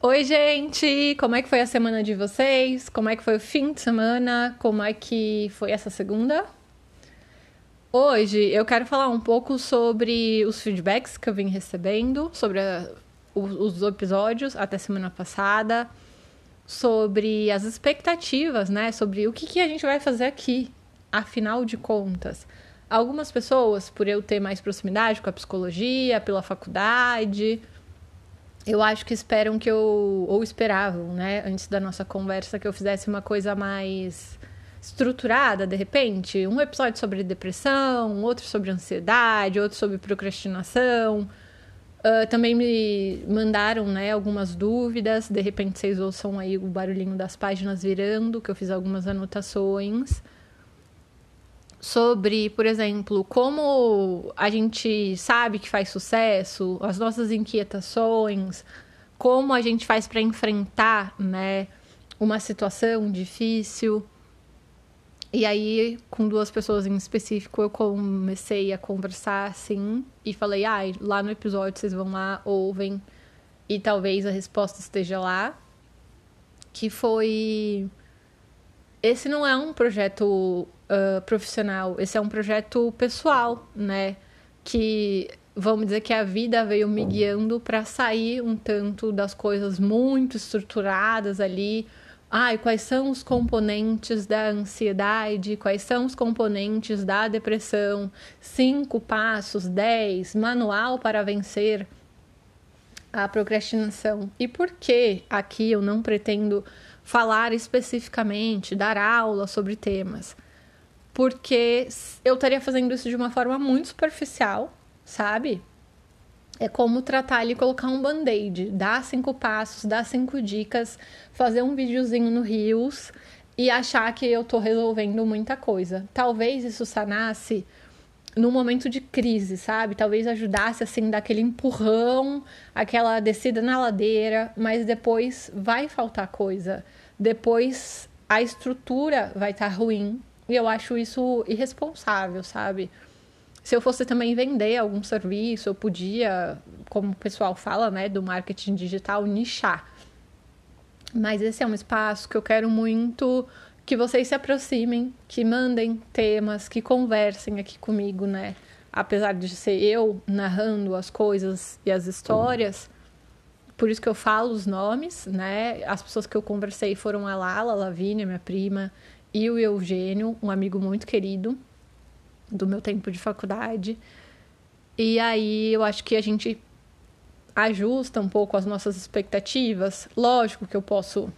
Oi, gente! Como é que foi a semana de vocês? Como é que foi o fim de semana? Como é que foi essa segunda? Hoje eu quero falar um pouco sobre os feedbacks que eu vim recebendo, sobre a, os, os episódios até semana passada, sobre as expectativas, né? Sobre o que, que a gente vai fazer aqui, afinal de contas. Algumas pessoas, por eu ter mais proximidade com a psicologia, pela faculdade, eu acho que esperam que eu. ou esperavam, né, antes da nossa conversa, que eu fizesse uma coisa mais estruturada, de repente. Um episódio sobre depressão, outro sobre ansiedade, outro sobre procrastinação. Uh, também me mandaram né, algumas dúvidas. De repente vocês ouçam aí o barulhinho das páginas virando, que eu fiz algumas anotações sobre, por exemplo, como a gente sabe que faz sucesso, as nossas inquietações, como a gente faz para enfrentar, né, uma situação difícil. E aí, com duas pessoas em específico, eu comecei a conversar assim e falei: "Ah, lá no episódio vocês vão lá, ouvem e talvez a resposta esteja lá". Que foi esse não é um projeto uh, profissional, esse é um projeto pessoal, né? Que vamos dizer que a vida veio me guiando para sair um tanto das coisas muito estruturadas ali. Ai, quais são os componentes da ansiedade? Quais são os componentes da depressão? Cinco passos, dez, manual para vencer a procrastinação. E por que aqui eu não pretendo falar especificamente, dar aula sobre temas? Porque eu estaria fazendo isso de uma forma muito superficial, sabe? É como tratar ali, colocar um band-aid, dar cinco passos, dar cinco dicas, fazer um videozinho no Rios e achar que eu tô resolvendo muita coisa. Talvez isso sanasse num momento de crise, sabe? Talvez ajudasse assim daquele empurrão, aquela descida na ladeira, mas depois vai faltar coisa. Depois a estrutura vai estar tá ruim, e eu acho isso irresponsável, sabe? Se eu fosse também vender algum serviço, eu podia, como o pessoal fala, né, do marketing digital, nichar. Mas esse é um espaço que eu quero muito que vocês se aproximem, que mandem temas, que conversem aqui comigo, né? Apesar de ser eu narrando as coisas e as histórias, por isso que eu falo os nomes, né? As pessoas que eu conversei foram a Lala, a Lavínia, minha prima, e o Eugênio, um amigo muito querido do meu tempo de faculdade. E aí eu acho que a gente ajusta um pouco as nossas expectativas. Lógico que eu posso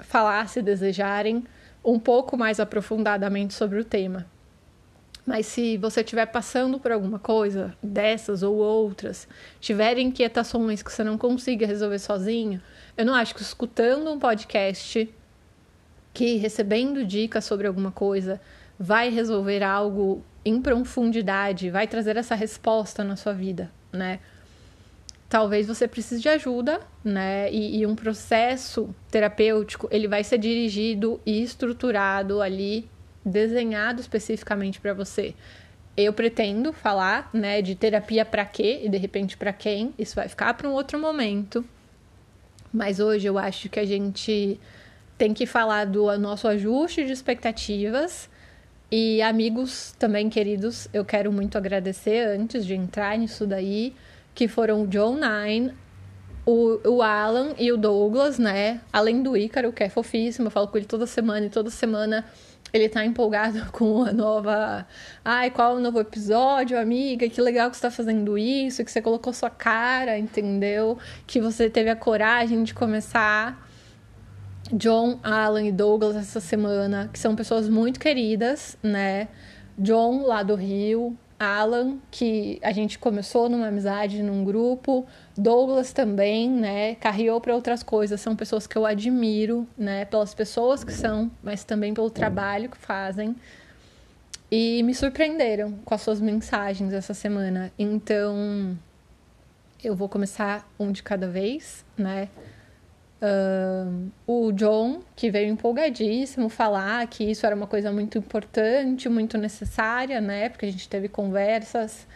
falar, se desejarem, um pouco mais aprofundadamente sobre o tema. Mas se você estiver passando por alguma coisa dessas ou outras, tiver inquietações que você não consiga resolver sozinho, eu não acho que escutando um podcast que recebendo dicas sobre alguma coisa vai resolver algo em profundidade, vai trazer essa resposta na sua vida, né? Talvez você precise de ajuda, né? E, e um processo terapêutico ele vai ser dirigido e estruturado ali, desenhado especificamente para você. Eu pretendo falar, né, de terapia para quê e de repente para quem. Isso vai ficar para um outro momento. Mas hoje eu acho que a gente tem que falar do nosso ajuste de expectativas. E amigos também queridos, eu quero muito agradecer antes de entrar nisso daí, que foram o John Nine, o, o Alan e o Douglas, né? Além do Ícaro, que é fofíssimo, eu falo com ele toda semana e toda semana ele tá empolgado com a nova. Ai, qual o novo episódio, amiga? Que legal que você tá fazendo isso, que você colocou sua cara, entendeu? Que você teve a coragem de começar John, Alan e Douglas essa semana, que são pessoas muito queridas, né? John, lá do Rio, Alan, que a gente começou numa amizade num grupo, Douglas também, né? Carreou para outras coisas, são pessoas que eu admiro, né? Pelas pessoas que são, mas também pelo trabalho que fazem. E me surpreenderam com as suas mensagens essa semana. Então, eu vou começar um de cada vez, né? Uh, o John, que veio empolgadíssimo falar que isso era uma coisa muito importante, muito necessária, né? Porque a gente teve conversas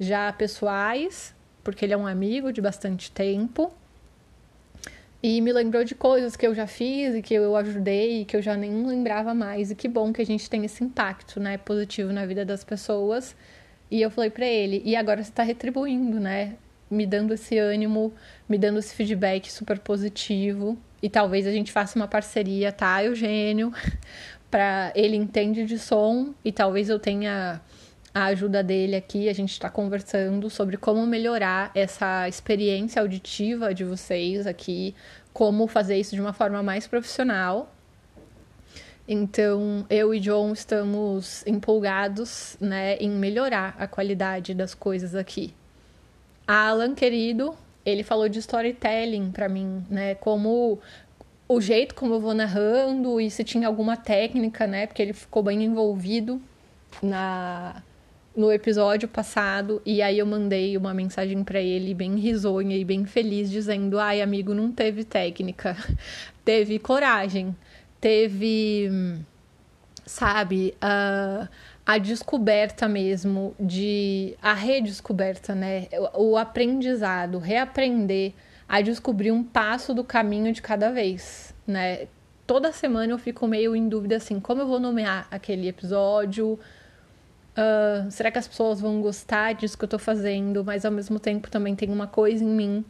já pessoais, porque ele é um amigo de bastante tempo. E me lembrou de coisas que eu já fiz e que eu ajudei e que eu já nem lembrava mais. E que bom que a gente tem esse impacto, né, positivo na vida das pessoas. E eu falei para ele, e agora você tá retribuindo, né? Me dando esse ânimo, me dando esse feedback super positivo. E talvez a gente faça uma parceria, tá, Eugênio? para ele entende de som e talvez eu tenha a ajuda dele aqui. A gente está conversando sobre como melhorar essa experiência auditiva de vocês aqui, como fazer isso de uma forma mais profissional. Então, eu e John estamos empolgados, né, em melhorar a qualidade das coisas aqui. Alan, querido, ele falou de storytelling para mim, né, como o jeito como eu vou narrando e se tinha alguma técnica, né, porque ele ficou bem envolvido na no episódio passado. E aí eu mandei uma mensagem para ele bem risonha e bem feliz dizendo: "Ai, amigo, não teve técnica, teve coragem, teve sabe, a, a descoberta mesmo de a redescoberta, né? O, aprendizado, reaprender a descobrir um passo do caminho de cada vez, né? Toda semana eu fico meio em dúvida assim, como eu vou nomear aquele episódio? Uh, será que as pessoas vão gostar disso que eu tô fazendo? Mas ao mesmo tempo também tem uma coisa em mim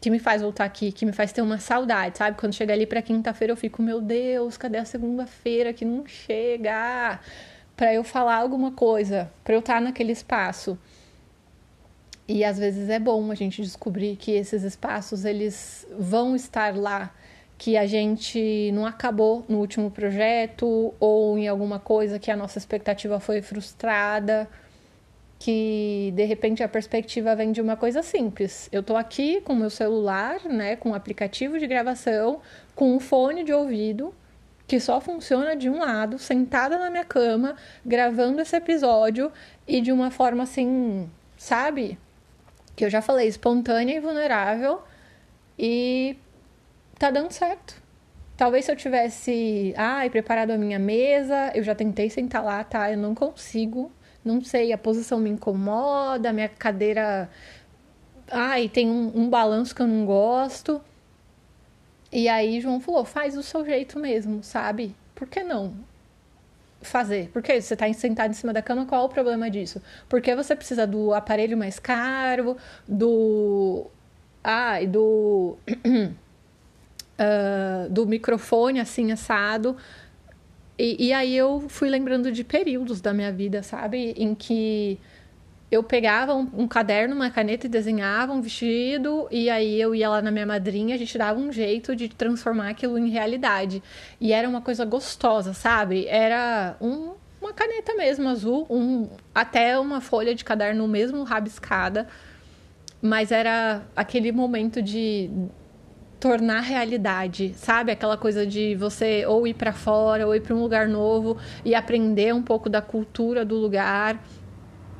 que me faz voltar aqui, que me faz ter uma saudade, sabe? Quando chega ali pra quinta-feira eu fico, meu Deus, cadê a segunda-feira que não chega? Pra eu falar alguma coisa, pra eu estar naquele espaço. E às vezes é bom a gente descobrir que esses espaços eles vão estar lá que a gente não acabou no último projeto ou em alguma coisa que a nossa expectativa foi frustrada, que de repente a perspectiva vem de uma coisa simples. Eu estou aqui com meu celular, né, com um aplicativo de gravação, com um fone de ouvido que só funciona de um lado, sentada na minha cama, gravando esse episódio e de uma forma assim, sabe? Que eu já falei, espontânea e vulnerável. E tá dando certo. Talvez se eu tivesse, ai, preparado a minha mesa, eu já tentei sentar lá, tá? Eu não consigo, não sei, a posição me incomoda, a minha cadeira, ai, tem um, um balanço que eu não gosto. E aí João falou, faz do seu jeito mesmo, sabe? Por que não? fazer? Porque você está sentado em cima da cama, qual o problema disso? Porque você precisa do aparelho mais caro, do. Ah, e do. uh, do microfone assim assado. E, e, aí eu fui lembrando de períodos da minha vida, sabe? Em que eu pegava um, um, caderno, uma caneta e desenhava um vestido, e aí eu ia lá na minha madrinha, a gente dava um jeito de transformar aquilo em realidade. E era uma coisa gostosa, sabe? Era um, uma caneta mesmo, azul, um, até uma folha de caderno mesmo rabiscada. Mas era aquele momento de tornar realidade, sabe? Aquela coisa de você ou ir para fora ou ir para um lugar novo e aprender um pouco da cultura do lugar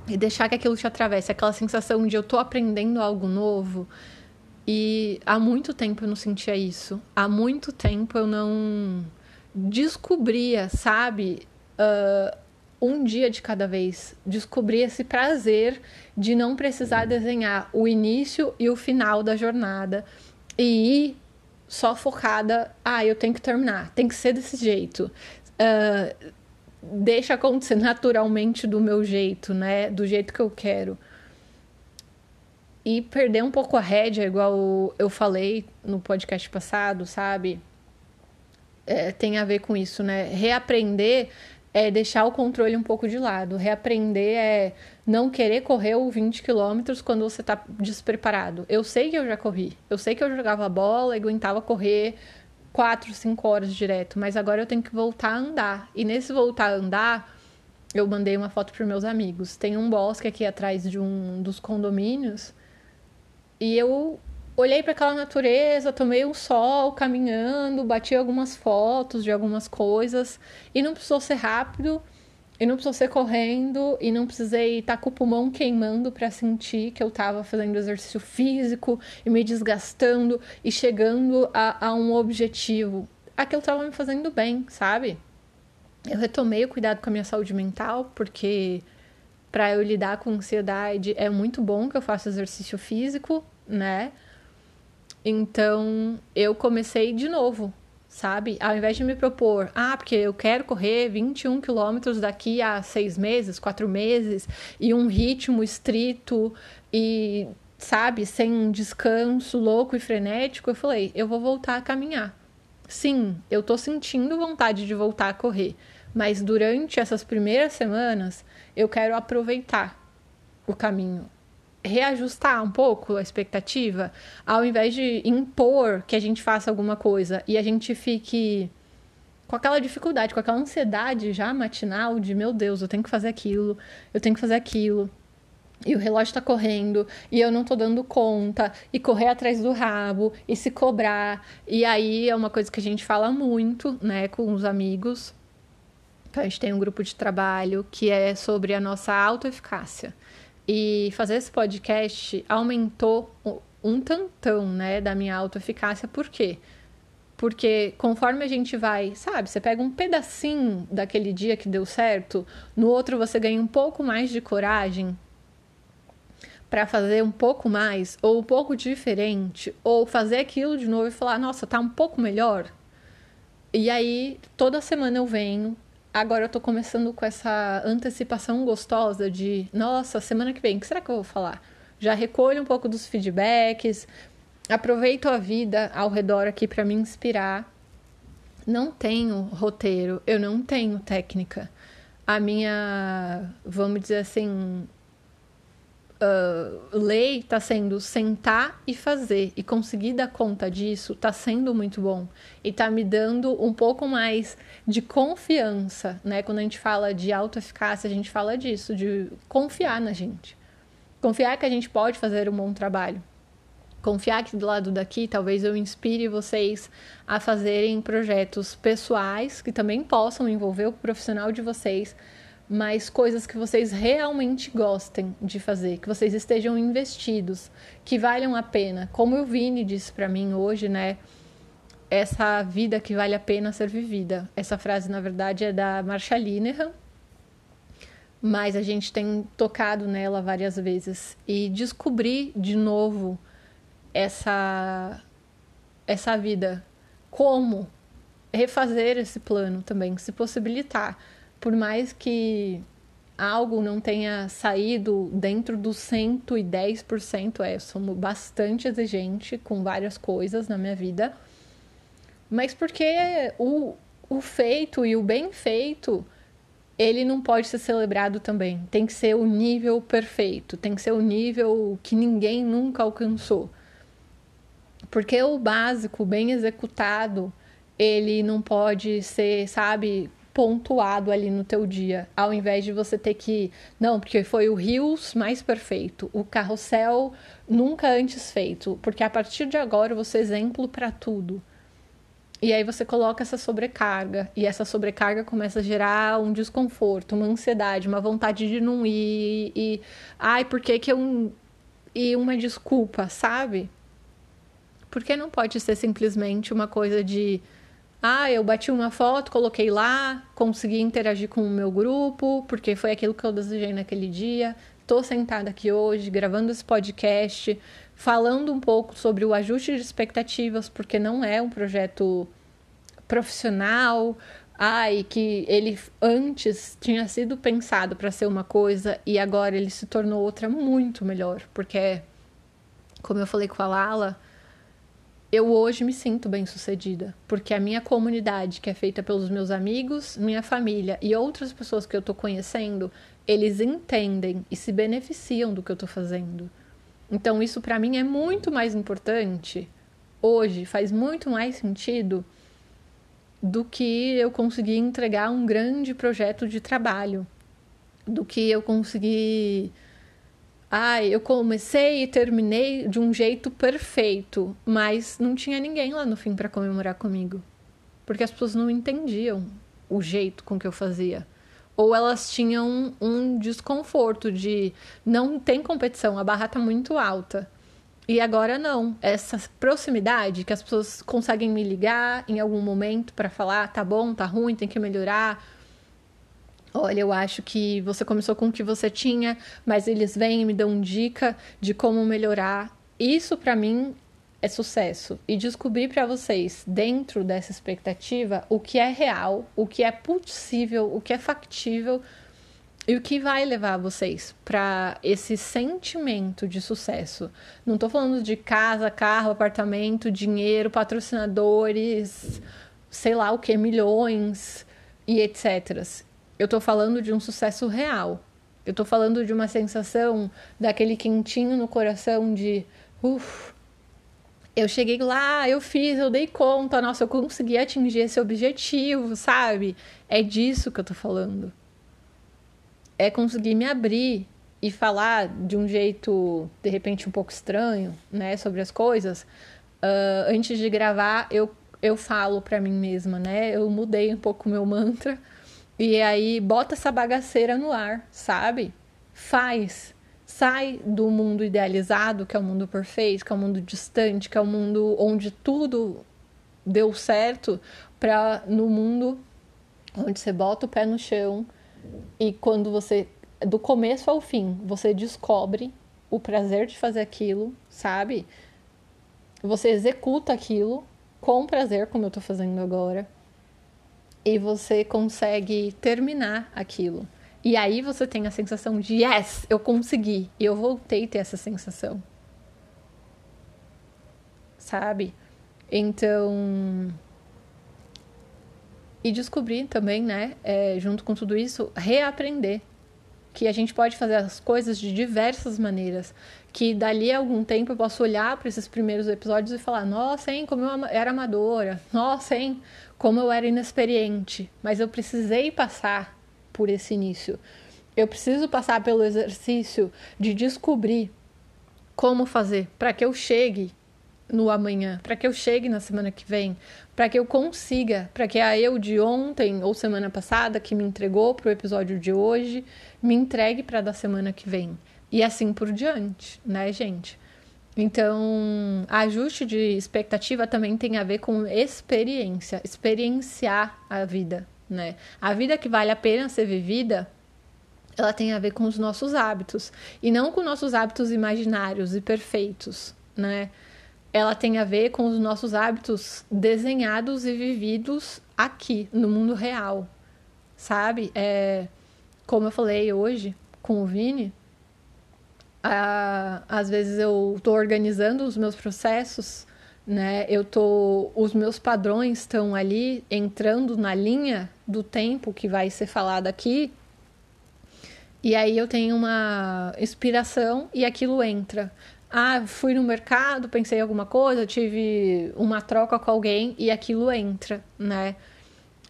e deixar que aquilo te atravesse, aquela sensação de eu tô aprendendo algo novo. E há muito tempo eu não sentia isso. Há muito tempo eu não descobria, sabe? Uh, um dia de cada vez. Descobrir esse prazer de não precisar desenhar o início e o final da jornada e ir só focada, ah, eu tenho que terminar, tem que ser desse jeito. Uh, deixa acontecer naturalmente do meu jeito, né? Do jeito que eu quero. E perder um pouco a rédea, igual eu falei no podcast passado, sabe? É, tem a ver com isso, né? Reaprender é deixar o controle um pouco de lado. Reaprender é não querer correr o 20 quilômetros quando você está despreparado. Eu sei que eu já corri. Eu sei que eu jogava bola aguentava correr 4, 5 horas direto. Mas agora eu tenho que voltar a andar. E nesse voltar a andar, eu mandei uma foto para meus amigos. Tem um bosque aqui atrás de um dos condomínios. E eu olhei para aquela natureza, tomei um sol caminhando, bati algumas fotos de algumas coisas e não precisou ser rápido e não precisou ser correndo e não precisei estar tá com o pulmão queimando para sentir que eu estava fazendo exercício físico e me desgastando e chegando a, a um objetivo. Aquilo estava me fazendo bem, sabe? Eu retomei o cuidado com a minha saúde mental porque para eu lidar com ansiedade é muito bom que eu faça exercício físico, né? Então, eu comecei de novo, sabe? Ao invés de me propor, ah, porque eu quero correr 21 quilômetros daqui a seis meses, quatro meses, e um ritmo estrito e, sabe, sem descanso louco e frenético, eu falei, eu vou voltar a caminhar. Sim, eu tô sentindo vontade de voltar a correr, mas durante essas primeiras semanas eu quero aproveitar o caminho, reajustar um pouco a expectativa, ao invés de impor que a gente faça alguma coisa e a gente fique com aquela dificuldade, com aquela ansiedade já matinal de meu Deus, eu tenho que fazer aquilo, eu tenho que fazer aquilo. E o relógio está correndo, e eu não estou dando conta, e correr atrás do rabo, e se cobrar. E aí é uma coisa que a gente fala muito, né, com os amigos. Então, a gente tem um grupo de trabalho que é sobre a nossa autoeficácia. E fazer esse podcast aumentou um tantão, né, da minha autoeficácia. Por quê? Porque conforme a gente vai, sabe, você pega um pedacinho daquele dia que deu certo, no outro você ganha um pouco mais de coragem para fazer um pouco mais, ou um pouco diferente, ou fazer aquilo de novo e falar, nossa, tá um pouco melhor. E aí, toda semana eu venho, agora eu tô começando com essa antecipação gostosa de, nossa, semana que vem, o que será que eu vou falar? Já recolho um pouco dos feedbacks, aproveito a vida ao redor aqui para me inspirar. Não tenho roteiro, eu não tenho técnica. A minha, vamos dizer assim, uh, lei está sendo sentar e fazer e conseguir dar conta disso está sendo muito bom e está me dando um pouco mais de confiança, né? Quando a gente fala de autoeficácia, a gente fala disso, de confiar na gente, confiar que a gente pode fazer um bom trabalho. Confiar que do lado daqui talvez eu inspire vocês a fazerem projetos pessoais que também possam envolver o profissional de vocês, mas coisas que vocês realmente gostem de fazer, que vocês estejam investidos, que valham a pena. Como o Vini disse para mim hoje, né? Essa vida que vale a pena ser vivida. Essa frase, na verdade, é da Marsha Linehan, mas a gente tem tocado nela várias vezes e descobrir de novo essa essa vida, como refazer esse plano também, se possibilitar por mais que algo não tenha saído dentro dos 110%, é, eu sou bastante exigente com várias coisas na minha vida, mas porque o, o feito e o bem feito, ele não pode ser celebrado também. Tem que ser o nível perfeito, tem que ser o nível que ninguém nunca alcançou. Porque o básico, bem executado, ele não pode ser, sabe, pontuado ali no teu dia, ao invés de você ter que, não, porque foi o Rios mais perfeito, o carrossel nunca antes feito, porque a partir de agora você é exemplo para tudo. E aí você coloca essa sobrecarga, e essa sobrecarga começa a gerar um desconforto, uma ansiedade, uma vontade de não ir, e ai, por que que eu e uma desculpa, sabe? Porque não pode ser simplesmente uma coisa de ah, eu bati uma foto, coloquei lá, consegui interagir com o meu grupo, porque foi aquilo que eu desejei naquele dia. Estou sentada aqui hoje, gravando esse podcast, falando um pouco sobre o ajuste de expectativas, porque não é um projeto profissional, ai, que ele antes tinha sido pensado para ser uma coisa e agora ele se tornou outra muito melhor, porque, como eu falei com a Lala, eu hoje me sinto bem sucedida, porque a minha comunidade, que é feita pelos meus amigos, minha família e outras pessoas que eu estou conhecendo, eles entendem e se beneficiam do que eu estou fazendo. Então, isso para mim é muito mais importante hoje, faz muito mais sentido do que eu conseguir entregar um grande projeto de trabalho, do que eu conseguir Ai, eu comecei e terminei de um jeito perfeito, mas não tinha ninguém lá no fim para comemorar comigo. Porque as pessoas não entendiam o jeito com que eu fazia. Ou elas tinham um desconforto de não tem competição, a barra tá muito alta. E agora não. Essa proximidade que as pessoas conseguem me ligar em algum momento para falar, tá bom, tá ruim, tem que melhorar Olha, eu acho que você começou com o que você tinha, mas eles vêm e me dão dica de como melhorar. Isso para mim é sucesso e descobrir para vocês, dentro dessa expectativa, o que é real, o que é possível, o que é factível e o que vai levar vocês para esse sentimento de sucesso. Não estou falando de casa, carro, apartamento, dinheiro, patrocinadores, sei lá o que, milhões e etc. Eu estou falando de um sucesso real. Eu estou falando de uma sensação daquele quentinho no coração de, uff, eu cheguei lá, eu fiz, eu dei conta, nossa, eu consegui atingir esse objetivo, sabe? É disso que eu tô falando. É conseguir me abrir e falar de um jeito, de repente, um pouco estranho, né, sobre as coisas. Uh, antes de gravar, eu, eu falo pra mim mesma, né? Eu mudei um pouco o meu mantra. E aí, bota essa bagaceira no ar, sabe? Faz sai do mundo idealizado, que é o mundo perfeito, que é o mundo distante, que é o mundo onde tudo deu certo, para no mundo onde você bota o pé no chão e quando você do começo ao fim, você descobre o prazer de fazer aquilo, sabe? Você executa aquilo com prazer, como eu tô fazendo agora, e você consegue terminar aquilo. E aí você tem a sensação de yes, eu consegui. E eu voltei a ter essa sensação. Sabe? Então. E descobrir também, né, é, junto com tudo isso, reaprender que a gente pode fazer as coisas de diversas maneiras. Que dali a algum tempo eu posso olhar para esses primeiros episódios e falar: nossa, hein, como eu era amadora, nossa, hein, como eu era inexperiente. Mas eu precisei passar por esse início. Eu preciso passar pelo exercício de descobrir como fazer para que eu chegue no amanhã, para que eu chegue na semana que vem, para que eu consiga, para que a eu de ontem ou semana passada que me entregou para o episódio de hoje me entregue para da semana que vem e assim por diante, né, gente? Então, ajuste de expectativa também tem a ver com experiência, experienciar a vida, né? A vida que vale a pena ser vivida, ela tem a ver com os nossos hábitos e não com nossos hábitos imaginários e perfeitos, né? Ela tem a ver com os nossos hábitos desenhados e vividos aqui no mundo real, sabe? É, como eu falei hoje com o Vini, a, às vezes eu estou organizando os meus processos né? Eu tô, os meus padrões estão ali entrando na linha do tempo que vai ser falado aqui. E aí eu tenho uma inspiração e aquilo entra. Ah, fui no mercado, pensei em alguma coisa, tive uma troca com alguém e aquilo entra, né?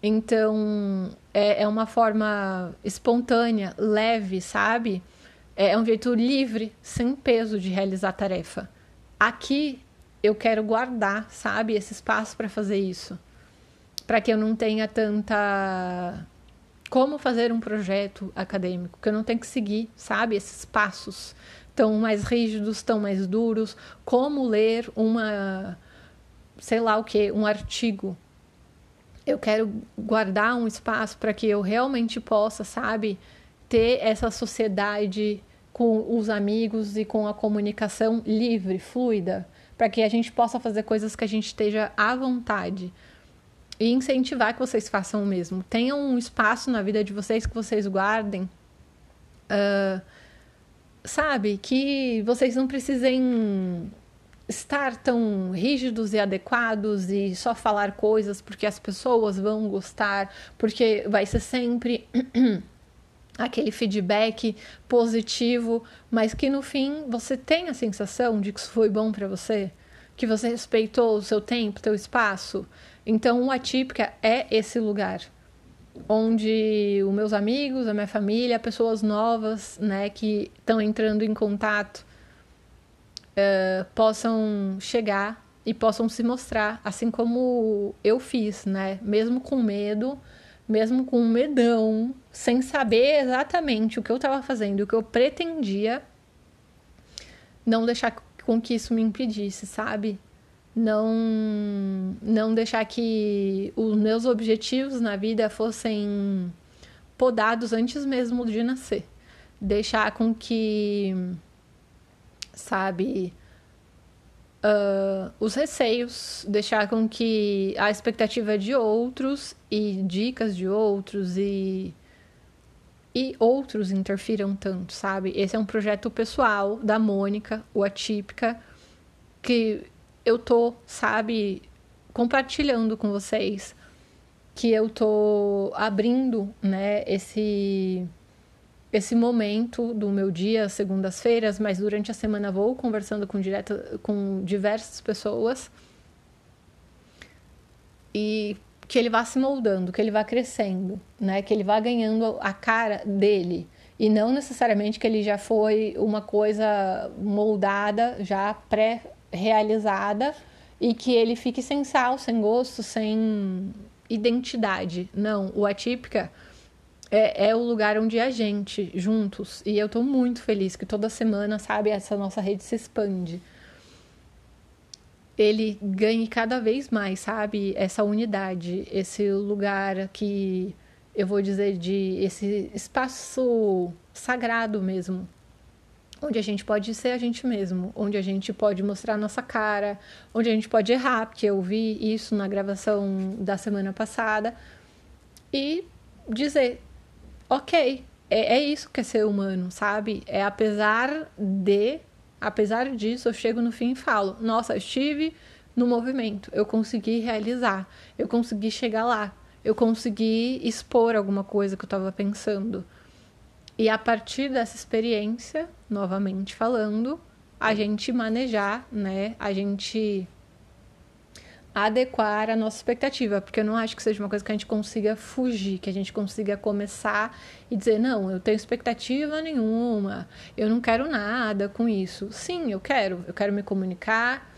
Então é, é uma forma espontânea, leve, sabe? É, é um jeito livre, sem peso de realizar a tarefa. Aqui eu quero guardar, sabe, esse espaço para fazer isso. Para que eu não tenha tanta. Como fazer um projeto acadêmico, que eu não tenho que seguir, sabe, esses passos tão mais rígidos, tão mais duros. Como ler uma. sei lá o que, um artigo. Eu quero guardar um espaço para que eu realmente possa, sabe, ter essa sociedade com os amigos e com a comunicação livre, fluida para que a gente possa fazer coisas que a gente esteja à vontade. E incentivar que vocês façam o mesmo. Tenham um espaço na vida de vocês que vocês guardem. Uh, sabe? Que vocês não precisem estar tão rígidos e adequados e só falar coisas porque as pessoas vão gostar, porque vai ser sempre aquele feedback positivo, mas que no fim você tem a sensação de que isso foi bom para você, que você respeitou o seu tempo, teu espaço. Então, o Atípica é esse lugar onde os meus amigos, a minha família, pessoas novas, né, que estão entrando em contato, uh, possam chegar e possam se mostrar, assim como eu fiz, né, mesmo com medo, mesmo com medão, sem saber exatamente o que eu estava fazendo, o que eu pretendia, não deixar com que isso me impedisse, sabe? Não, não deixar que os meus objetivos na vida fossem podados antes mesmo de nascer. Deixar com que, sabe, uh, os receios, deixar com que a expectativa de outros e dicas de outros e e outros interfiram tanto, sabe? Esse é um projeto pessoal da Mônica, o Atípica, que eu tô, sabe, compartilhando com vocês, que eu tô abrindo, né, esse esse momento do meu dia, segundas-feiras, mas durante a semana vou conversando com, direto, com diversas pessoas. E que ele vá se moldando, que ele vá crescendo, né? Que ele vá ganhando a cara dele e não necessariamente que ele já foi uma coisa moldada, já pré-realizada e que ele fique sem sal, sem gosto, sem identidade. Não, o Atípica é, é, o lugar onde a gente, juntos, e eu tô muito feliz que toda semana, sabe, essa nossa rede se expande. Ele ganhe cada vez mais, sabe, essa unidade, esse lugar que eu vou dizer de esse espaço sagrado mesmo, onde a gente pode ser a gente mesmo, onde a gente pode mostrar nossa cara, onde a gente pode errar, porque eu vi isso na gravação da semana passada, e dizer ok, é, é isso que é ser humano, sabe? É apesar de, apesar disso, eu chego no fim e falo: nossa, estive no movimento, eu consegui realizar, eu consegui chegar lá, eu consegui expor alguma coisa que eu estava pensando. E a partir dessa experiência, novamente falando, a gente manejar, né? A gente adequar a nossa expectativa, porque eu não acho que seja uma coisa que a gente consiga fugir, que a gente consiga começar e dizer, não, eu tenho expectativa nenhuma, eu não quero nada com isso. Sim, eu quero, eu quero me comunicar,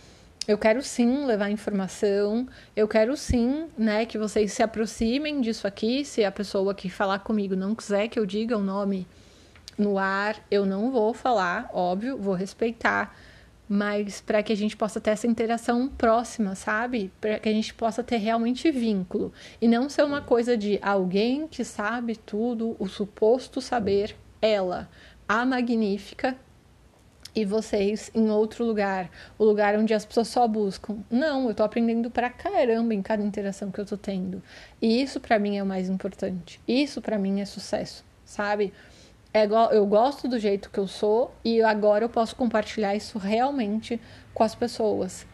eu quero sim levar informação, eu quero sim, né, que vocês se aproximem disso aqui, se a pessoa que falar comigo não quiser que eu diga o nome no ar, eu não vou falar, óbvio, vou respeitar mas para que a gente possa ter essa interação próxima, sabe? Para que a gente possa ter realmente vínculo e não ser uma coisa de alguém que sabe tudo, o suposto saber, ela, a magnífica e vocês em outro lugar, o lugar onde as pessoas só buscam. Não, eu tô aprendendo pra caramba em cada interação que eu tô tendo. E isso para mim é o mais importante. Isso para mim é sucesso, sabe? É, eu gosto do jeito que eu sou e agora eu posso compartilhar isso realmente com as pessoas,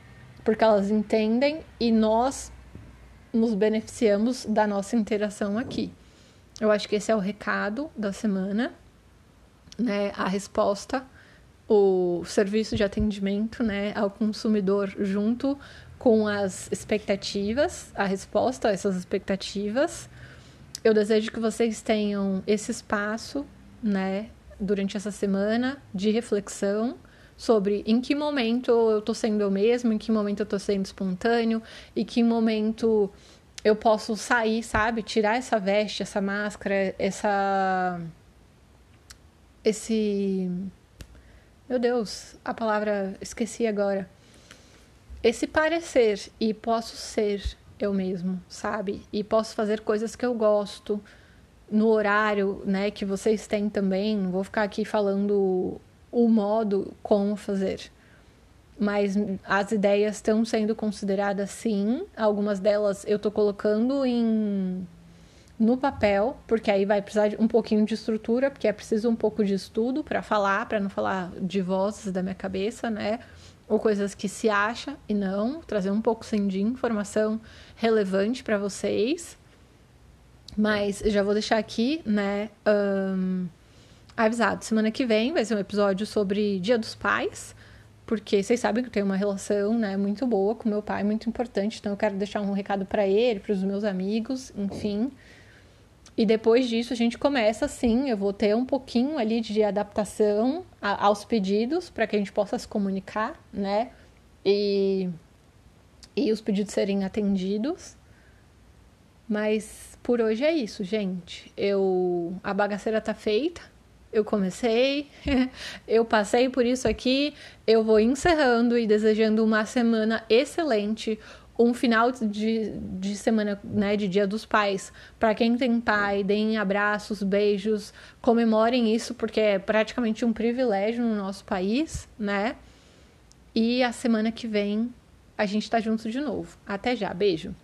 porque elas entendem e nós nos beneficiamos da nossa interação aqui. Eu acho que esse é o recado da semana, né? A resposta, o serviço de atendimento, né, ao consumidor junto com as expectativas, a resposta a essas expectativas. Eu desejo que vocês tenham esse espaço né, durante essa semana de reflexão sobre em que momento eu tô sendo eu mesmo, em que momento eu tô sendo espontâneo, e que momento eu posso sair, sabe? Tirar essa veste, essa máscara, essa. Esse. Meu Deus, a palavra esqueci agora. Esse parecer e posso ser eu mesmo, sabe? E posso fazer coisas que eu gosto, no horário, né, que vocês têm também. Não vou ficar aqui falando o modo como fazer. Mas as ideias estão sendo consideradas sim. Algumas delas eu estou colocando em no papel, porque aí vai precisar de um pouquinho de estrutura, porque é preciso um pouco de estudo para falar, para não falar de vozes da minha cabeça, né? Ou coisas que se acha e não, trazer um pouco sim de informação relevante para vocês. Mas já vou deixar aqui, né? Um, avisado. Semana que vem vai ser um episódio sobre Dia dos Pais. Porque vocês sabem que eu tenho uma relação, né, muito boa com meu pai, muito importante. Então eu quero deixar um recado para ele, para os meus amigos, enfim. E depois disso a gente começa assim, eu vou ter um pouquinho ali de adaptação aos pedidos para que a gente possa se comunicar, né? E, e os pedidos serem atendidos. Mas por hoje é isso, gente. Eu a bagaceira tá feita. Eu comecei, eu passei por isso aqui, eu vou encerrando e desejando uma semana excelente, um final de, de semana, né, de Dia dos Pais. Para quem tem pai, deem abraços, beijos, comemorem isso porque é praticamente um privilégio no nosso país, né? E a semana que vem a gente tá junto de novo. Até já, beijo.